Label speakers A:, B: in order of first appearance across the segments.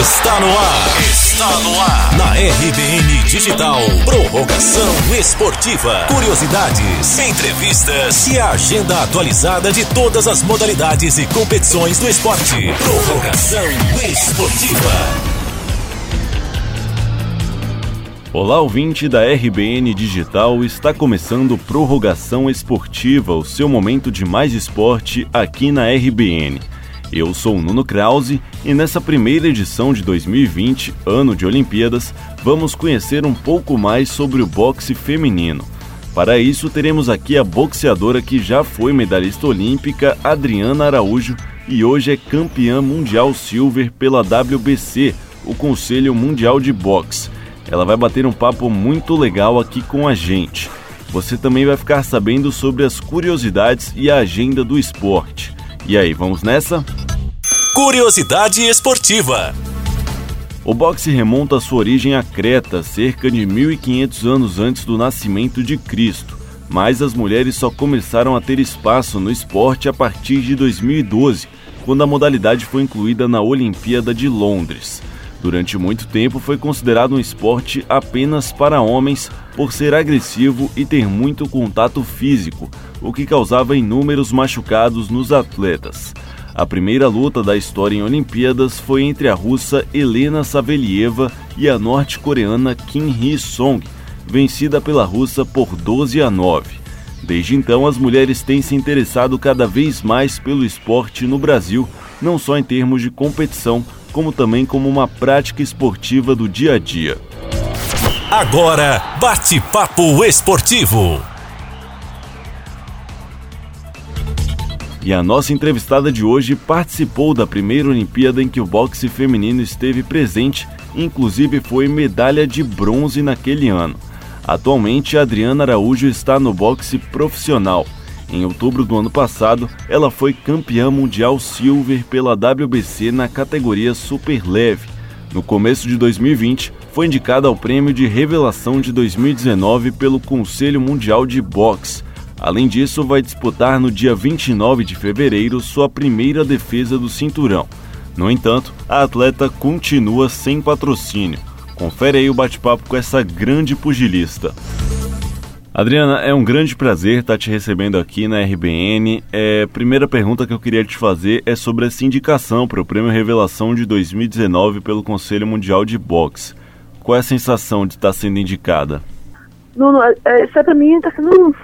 A: Está no ar. Está no ar. Na RBN Digital. Prorrogação esportiva. Curiosidades, entrevistas e a agenda atualizada de todas as modalidades e competições do esporte. Prorrogação esportiva.
B: Olá, ouvinte da RBN Digital, está começando Prorrogação Esportiva, o seu momento de mais esporte aqui na RBN. Eu sou o Nuno Krause e nessa primeira edição de 2020, ano de Olimpíadas, vamos conhecer um pouco mais sobre o boxe feminino. Para isso, teremos aqui a boxeadora que já foi medalhista olímpica, Adriana Araújo, e hoje é campeã mundial silver pela WBC, o Conselho Mundial de Boxe. Ela vai bater um papo muito legal aqui com a gente. Você também vai ficar sabendo sobre as curiosidades e a agenda do esporte. E aí, vamos nessa?
A: Curiosidade esportiva.
B: O boxe remonta sua origem a Creta, cerca de 1500 anos antes do nascimento de Cristo. Mas as mulheres só começaram a ter espaço no esporte a partir de 2012, quando a modalidade foi incluída na Olimpíada de Londres. Durante muito tempo foi considerado um esporte apenas para homens por ser agressivo e ter muito contato físico, o que causava inúmeros machucados nos atletas. A primeira luta da história em Olimpíadas foi entre a russa Helena Savelieva e a norte-coreana Kim Hee-song, vencida pela russa por 12 a 9. Desde então, as mulheres têm se interessado cada vez mais pelo esporte no Brasil, não só em termos de competição, como também como uma prática esportiva do dia a dia.
A: Agora, bate-papo esportivo.
B: E a nossa entrevistada de hoje participou da primeira Olimpíada em que o boxe feminino esteve presente, inclusive foi medalha de bronze naquele ano. Atualmente, Adriana Araújo está no boxe profissional em outubro do ano passado, ela foi campeã mundial silver pela WBC na categoria super leve. No começo de 2020, foi indicada ao prêmio de revelação de 2019 pelo Conselho Mundial de Boxe. Além disso, vai disputar no dia 29 de fevereiro sua primeira defesa do cinturão. No entanto, a atleta continua sem patrocínio. Confere aí o bate-papo com essa grande pugilista. Adriana, é um grande prazer estar te recebendo aqui na RBN. É, primeira pergunta que eu queria te fazer é sobre essa indicação para o Prêmio Revelação de 2019 pelo Conselho Mundial de Boxe. Qual é a sensação de estar sendo indicada?
C: Não, isso é para mim está sendo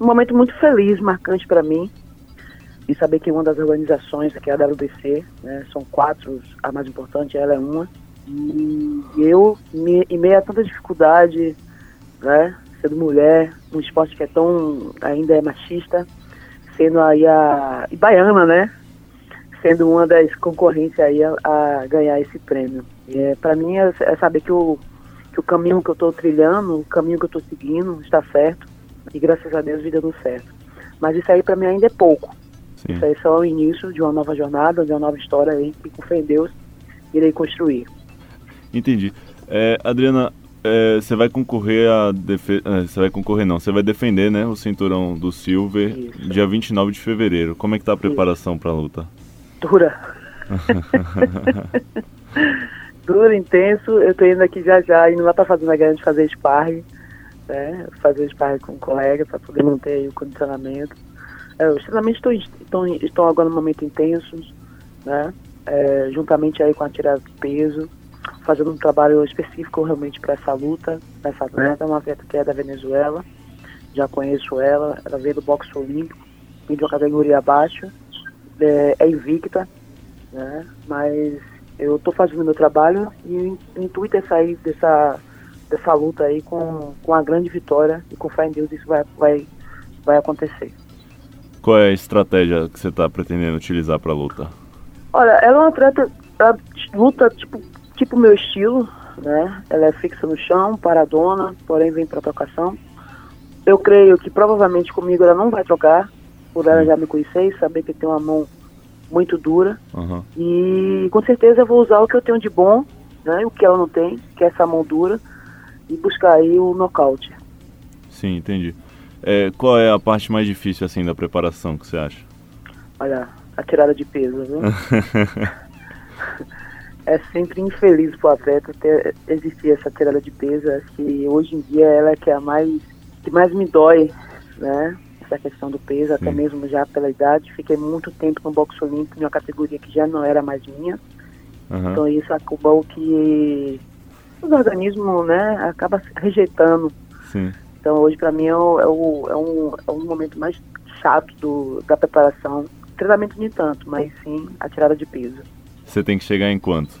C: um, momento muito feliz, marcante para mim. E saber que uma das organizações, que é a WBC, né, são quatro, a mais importante, ela é uma. E eu, em meio a tanta dificuldade, né, sendo mulher, um esporte que é tão ainda é machista, sendo aí a e baiana, né? Sendo uma das concorrentes aí a, a ganhar esse prêmio. É, para mim é, é, saber que o, que o caminho que eu estou trilhando, o caminho que eu estou seguindo está certo e graças a Deus vida dando certo. Mas isso aí para mim ainda é pouco. Sim. Isso aí é só o início de uma nova jornada, de uma nova história aí que com fé em Deus irei construir.
B: Entendi. É, Adriana, é, você vai concorrer a defe... É, você vai concorrer não, você vai defender, né, o cinturão do Silver Isso. dia 29 de fevereiro. Como é que tá a preparação para a luta?
C: Dura. Dura, intenso. Eu tô indo aqui já já, indo lá para fazer uma grande fazer sparring, né? Fazer sparring com um colega para poder manter o condicionamento. É, os treinamentos estão, estão, estão agora no momento intensos, né? É, juntamente aí com a tirada de peso fazendo um trabalho específico realmente para essa luta, essa atleta, uma atleta que é da Venezuela, já conheço ela, ela veio do boxe olímpico, vem de uma categoria abaixo, é, é invicta, né? mas eu estou fazendo meu trabalho e o intuito é sair dessa, dessa luta aí com, com a grande vitória e com fé em Deus isso vai, vai, vai acontecer.
B: Qual é a estratégia que você está pretendendo utilizar para a luta?
C: Olha, ela é uma atleta, ela luta tipo tipo meu estilo, né? Ela é fixa no chão, paradona, porém vem para trocação. Eu creio que provavelmente comigo ela não vai trocar, por ela já me conhecer e saber que tem uma mão muito dura. Uhum. E com certeza eu vou usar o que eu tenho de bom, né? O que ela não tem, que é essa mão dura, e buscar aí o nocaute.
B: Sim, entendi. É, qual é a parte mais difícil assim da preparação que você acha?
C: Olha, a tirada de peso, viu? é sempre infeliz para o atleta ter, existir essa tirada de peso. Acho que hoje em dia ela é que é a mais que mais me dói, né? Essa questão do peso, Sim. até mesmo já pela idade. Fiquei muito tempo no boxe olímpico, em uma categoria que já não era mais minha. Uhum. Então isso acabou que os organismos, né, acaba rejeitando. Sim. Então hoje para mim é, o, é, o, é, um, é um momento mais chato do, da preparação. Treinamento nem tanto, mas sim a tirada de peso.
B: Você tem que chegar em quanto?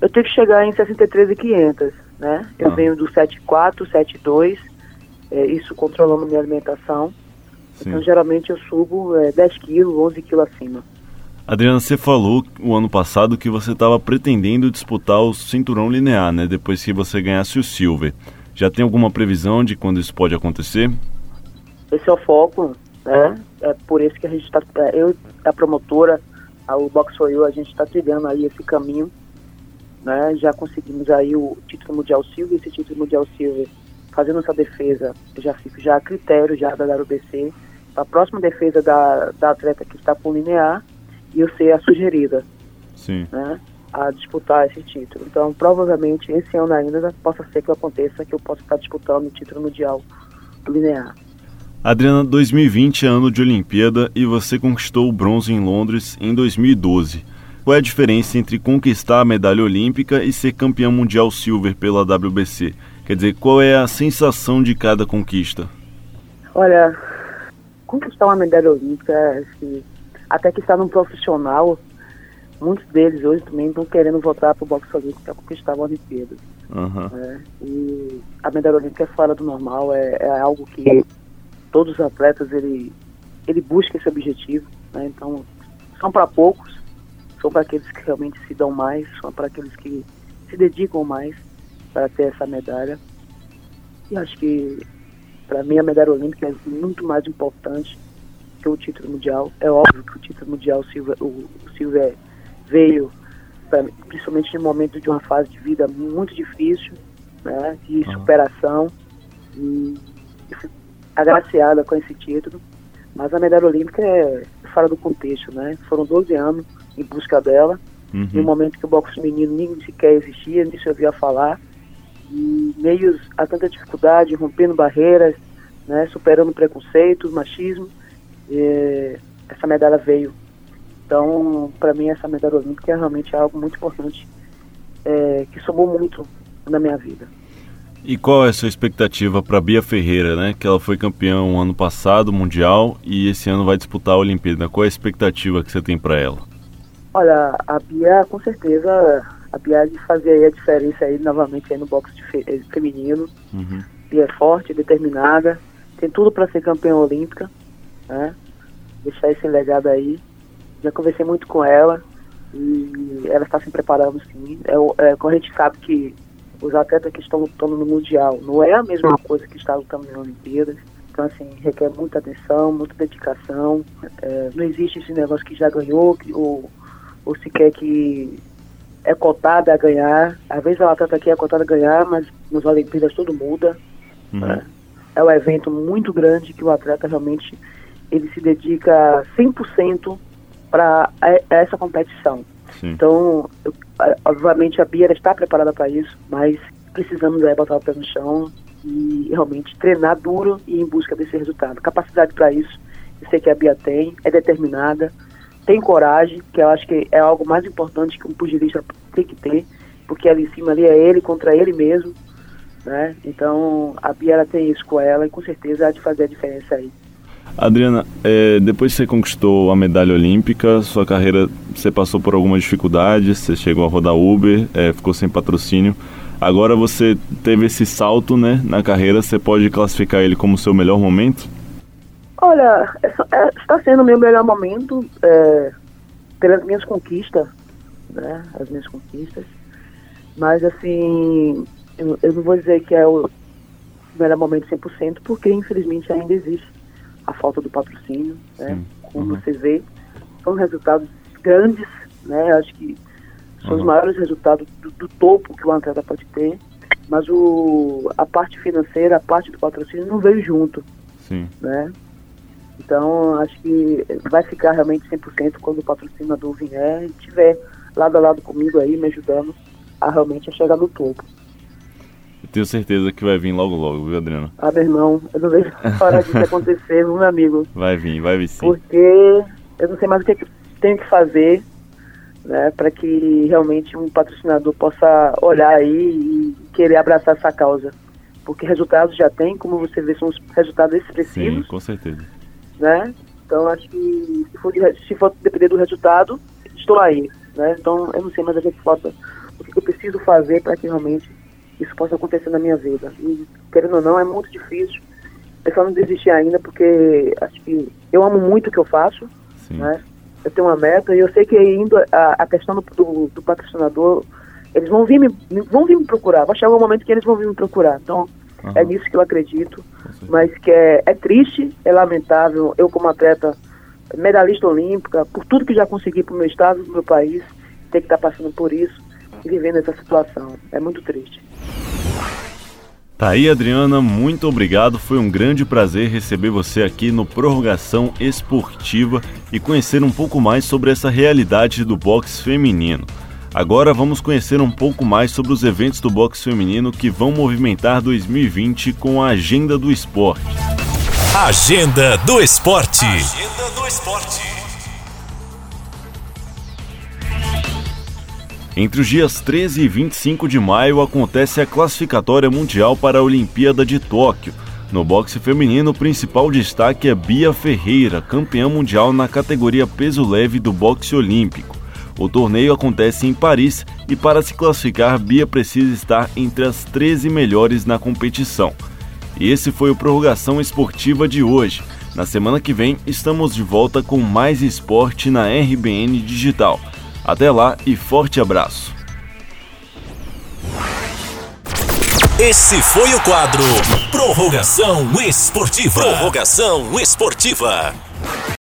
C: Eu tenho que chegar em 63,500, né? Eu ah. venho do 7,4, 7,2, é, isso controlando minha alimentação. Sim. Então, geralmente eu subo é, 10 quilos, 11 quilos acima.
B: Adriana, você falou o ano passado que você estava pretendendo disputar o cinturão linear, né? Depois que você ganhasse o Silver. Já tem alguma previsão de quando isso pode acontecer?
C: Esse é o foco, né? É por isso que a gente está, é, eu, a promotora, o Box for You, a gente está trilhando aí esse caminho, né? Já conseguimos aí o título mundial Silver, esse título mundial Silver, fazendo essa defesa, já fica já a critério já da WBC, a próxima defesa da, da atleta que está com linear e eu ser a sugerida,
B: Sim.
C: né? A disputar esse título. Então, provavelmente, esse ano ainda possa ser que aconteça que eu possa estar disputando o título mundial linear.
B: Adriana, 2020 é ano de Olimpíada e você conquistou o bronze em Londres em 2012. Qual é a diferença entre conquistar a medalha olímpica e ser campeão mundial silver pela WBC? Quer dizer, qual é a sensação de cada conquista?
C: Olha, conquistar uma medalha olímpica, assim, até que está num profissional, muitos deles hoje também estão querendo voltar para o boxe olímpico para conquistar a Olimpíada.
B: Uhum.
C: É, e a medalha olímpica é fora do normal, é, é algo que todos os atletas ele, ele busca esse objetivo. Né? Então, são para poucos, são para aqueles que realmente se dão mais, são para aqueles que se dedicam mais para ter essa medalha. E acho que, para mim, a medalha olímpica é muito mais importante que o título mundial. É óbvio que o título mundial, Silva, o, Silva veio, pra, principalmente no momento de uma fase de vida muito difícil, né, de superação. E, e agraciada com esse título, mas a medalha olímpica é fora do contexto, né? Foram 12 anos em busca dela, uhum. em um momento que o boxe feminino nem sequer existia, nem se ouvia falar, e meios a tanta dificuldade, rompendo barreiras, né? Superando preconceitos, machismo, essa medalha veio. Então, para mim, essa medalha olímpica é realmente algo muito importante, é, que somou muito na minha vida.
B: E qual é a sua expectativa para Bia Ferreira, né? Que ela foi campeã ano passado mundial e esse ano vai disputar a Olimpíada. Qual é a expectativa que você tem para ela?
C: Olha, a Bia com certeza a Bia de fazer a diferença aí novamente aí no boxe eh, feminino. Uhum. Bia é forte, determinada, tem tudo para ser campeã olímpica, né? Deixar esse legado aí. Já conversei muito com ela e ela está se preparando sim. É, é, quando a gente sabe que os atletas que estão lutando no Mundial. Não é a mesma coisa que estar lutando nas Olimpíadas. Então, assim, requer muita atenção, muita dedicação. É, não existe esse negócio que já ganhou, que, ou, ou sequer que é cotada a ganhar. Às vezes o atleta aqui é cotada a ganhar, mas nas Olimpíadas tudo muda. Uhum. É, é um evento muito grande que o atleta realmente ele se dedica 100% para essa competição. Sim. Então, eu, obviamente a Bia está preparada para isso, mas precisamos é, botar o pé no chão e realmente treinar duro e em busca desse resultado. Capacidade para isso, eu sei que a Bia tem, é determinada, tem coragem, que eu acho que é algo mais importante que um pugilista tem que ter, porque ali em cima ali é ele contra ele mesmo, né? Então a Bia ela tem isso com ela e com certeza há de fazer a diferença aí.
B: Adriana, é, depois que você conquistou a medalha olímpica, sua carreira, você passou por algumas dificuldades, você chegou a rodar Uber, é, ficou sem patrocínio. Agora você teve esse salto né, na carreira, você pode classificar ele como seu melhor momento?
C: Olha, é, está sendo o meu melhor momento é, pelas minhas conquistas, né, as minhas conquistas. Mas assim, eu, eu não vou dizer que é o melhor momento 100%, porque infelizmente ainda existe a falta do patrocínio, né? Como uhum. você vê, são resultados grandes, né? Acho que são uhum. os maiores resultados do, do, topo que o atleta pode ter, mas o, a parte financeira, a parte do patrocínio não veio junto,
B: Sim.
C: né? Então, acho que vai ficar realmente 100% quando o patrocinador vier e tiver lado a lado comigo aí, me ajudando a realmente a chegar no topo.
B: Tenho certeza que vai vir logo logo, viu, Adriano?
C: Ah, meu irmão, eu não vejo hora disso acontecer, meu amigo.
B: Vai vir, vai vir sim.
C: Porque eu não sei mais o que, é que tenho que fazer né, para que realmente um patrocinador possa olhar aí e querer abraçar essa causa. Porque resultados já tem, como você vê, são resultados expressivos.
B: Sim, com certeza.
C: Né? Então acho que se for, de, se for depender do resultado, estou aí. Né? Então eu não sei mais a que falta, o que eu preciso fazer para que realmente isso possa acontecer na minha vida. E querendo ou não, é muito difícil. Eu só não desistir ainda porque acho que eu amo muito o que eu faço. Sim. Né? eu tenho uma meta e eu sei que indo a, a questão do, do, do, patrocinador, eles vão vir, me, vão vir me procurar, vai chegar um momento que eles vão vir me procurar. Então, uhum. é nisso que eu acredito. Mas que é, é triste, é lamentável, eu como atleta, medalhista olímpica, por tudo que já consegui para o meu estado, para o meu país, ter que estar tá passando por isso e vivendo essa situação. É muito triste.
B: Tá aí, Adriana, muito obrigado. Foi um grande prazer receber você aqui no Prorrogação Esportiva e conhecer um pouco mais sobre essa realidade do boxe feminino. Agora vamos conhecer um pouco mais sobre os eventos do boxe feminino que vão movimentar 2020 com a agenda do esporte.
A: Agenda do esporte. Agenda do esporte.
B: Entre os dias 13 e 25 de maio acontece a classificatória mundial para a Olimpíada de Tóquio. No boxe feminino, o principal destaque é Bia Ferreira, campeã mundial na categoria peso leve do boxe olímpico. O torneio acontece em Paris e para se classificar, Bia precisa estar entre as 13 melhores na competição. Esse foi o Prorrogação Esportiva de hoje. Na semana que vem, estamos de volta com mais esporte na RBN Digital. Até lá e forte abraço.
A: Esse foi o quadro Prorrogação Esportiva. Prorrogação Esportiva.